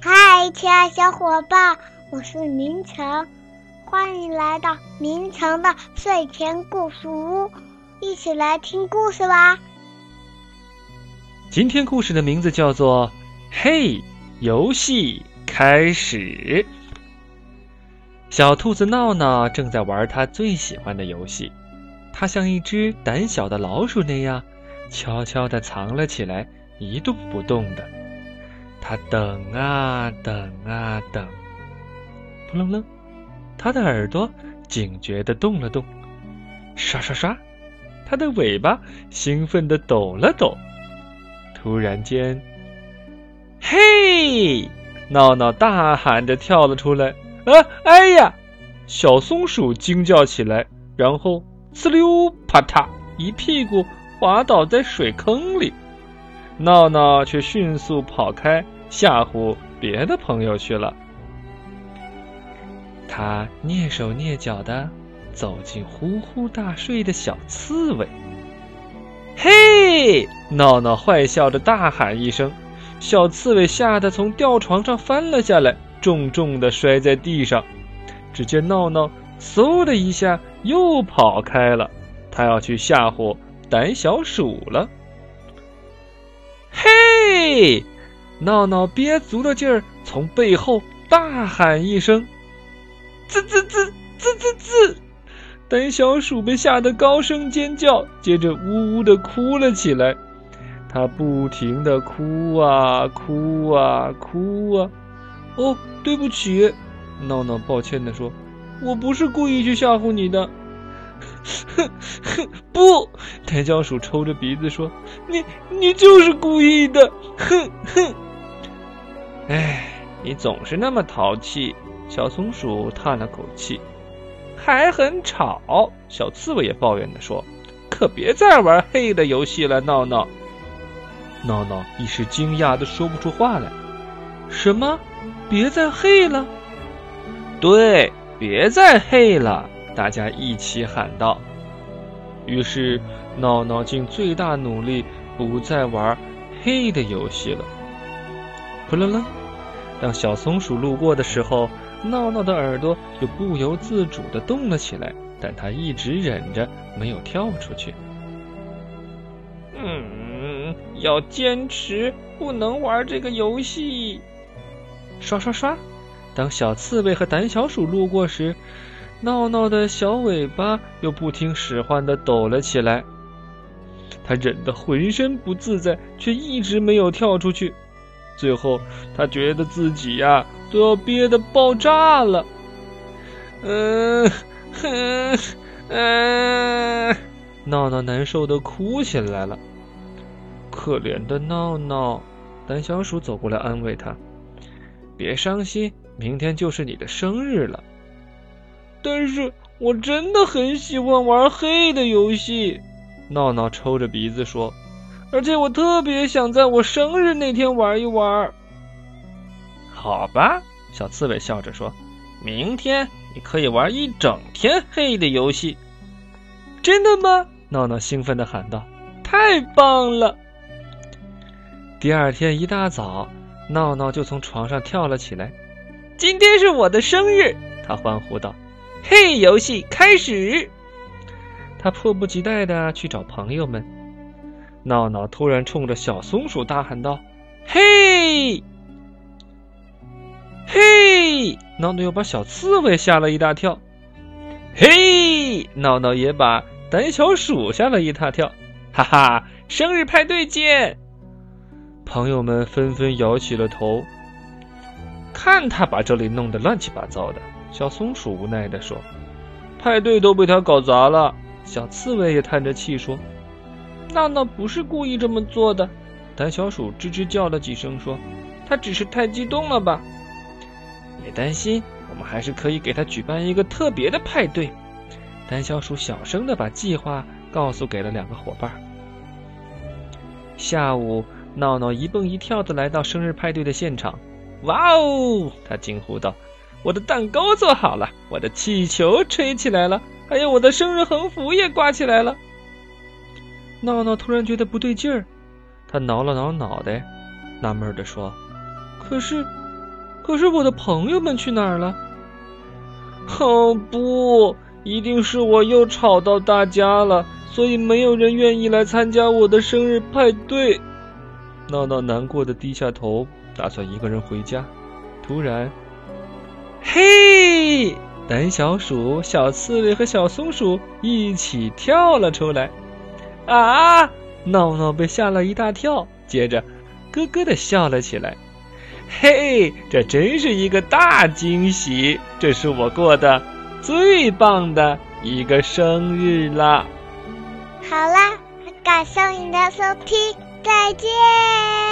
嗨，亲爱小伙伴，我是明成，欢迎来到明成的睡前故事屋，一起来听故事吧。今天故事的名字叫做《嘿，游戏开始》。小兔子闹闹正在玩他最喜欢的游戏，它像一只胆小的老鼠那样，悄悄地藏了起来，一动不动的。他等啊等啊等，扑棱棱，他的耳朵警觉地动了动，刷刷刷，他的尾巴兴奋地抖了抖。突然间，嘿！闹闹大喊着跳了出来。啊！哎呀！小松鼠惊叫起来，然后呲溜啪嗒，一屁股滑倒在水坑里。闹闹却迅速跑开，吓唬别的朋友去了。他蹑手蹑脚的走进呼呼大睡的小刺猬。嘿！闹闹坏笑着大喊一声，小刺猬吓得从吊床上翻了下来。重重的摔在地上，只见闹闹嗖的一下又跑开了，他要去吓唬胆小鼠了。嘿！闹闹憋足了劲儿，从背后大喊一声：“滋滋滋滋滋滋！”胆小鼠被吓得高声尖叫，接着呜呜的哭了起来。他不停的哭啊哭啊哭啊。哦，对不起，闹闹抱歉的说：“我不是故意去吓唬你的。”哼哼，不，胆小鼠抽着鼻子说：“你你就是故意的。”哼哼，哎，你总是那么淘气。小松鼠叹了口气，还很吵。小刺猬也抱怨的说：“可别再玩黑的游戏了，闹闹。”闹闹一时惊讶的说不出话来。什么？别再黑了！对，别再黑了！大家一起喊道。于是闹闹尽最大努力，不再玩黑的游戏了。扑棱棱，当小松鼠路过的时候，闹闹的耳朵就不由自主的动了起来，但它一直忍着，没有跳出去。嗯，要坚持，不能玩这个游戏。刷刷刷！当小刺猬和胆小鼠路过时，闹闹的小尾巴又不听使唤的抖了起来。他忍得浑身不自在，却一直没有跳出去。最后，他觉得自己呀都要憋得爆炸了。嗯哼嗯，闹闹难受的哭起来了。可怜的闹闹，胆小鼠走过来安慰他。别伤心，明天就是你的生日了。但是我真的很喜欢玩黑的游戏，闹闹抽着鼻子说。而且我特别想在我生日那天玩一玩。好吧，小刺猬笑着说，明天你可以玩一整天黑的游戏。真的吗？闹闹兴奋的喊道。太棒了！第二天一大早。闹闹就从床上跳了起来。今天是我的生日，他欢呼道：“嘿，游戏开始！”他迫不及待的去找朋友们。闹闹突然冲着小松鼠大喊道：“嘿，嘿！”闹闹又把小刺猬吓了一大跳。嘿，闹闹也把胆小鼠吓了一大跳。哈哈，生日派对见！朋友们纷纷摇起了头。看他把这里弄得乱七八糟的，小松鼠无奈地说：“派对都被他搞砸了。”小刺猬也叹着气说：“闹闹不是故意这么做的。”胆小鼠吱吱叫了几声说：“他只是太激动了吧？”别担心，我们还是可以给他举办一个特别的派对。胆小鼠小声的把计划告诉给了两个伙伴。下午。闹闹一蹦一跳的来到生日派对的现场，哇哦！他惊呼道：“我的蛋糕做好了，我的气球吹起来了，还有我的生日横幅也挂起来了。”闹闹突然觉得不对劲儿，他挠了挠脑袋，纳闷地说：“可是可是我的朋友们去哪儿了？哦不，一定是我又吵到大家了，所以没有人愿意来参加我的生日派对。闹闹难过的低下头，打算一个人回家。突然，嘿！胆小鼠、小刺猬和小松鼠一起跳了出来。啊！闹闹被吓了一大跳，接着咯咯的笑了起来。嘿，这真是一个大惊喜！这是我过的最棒的一个生日啦。好啦，感谢你的收听，再见。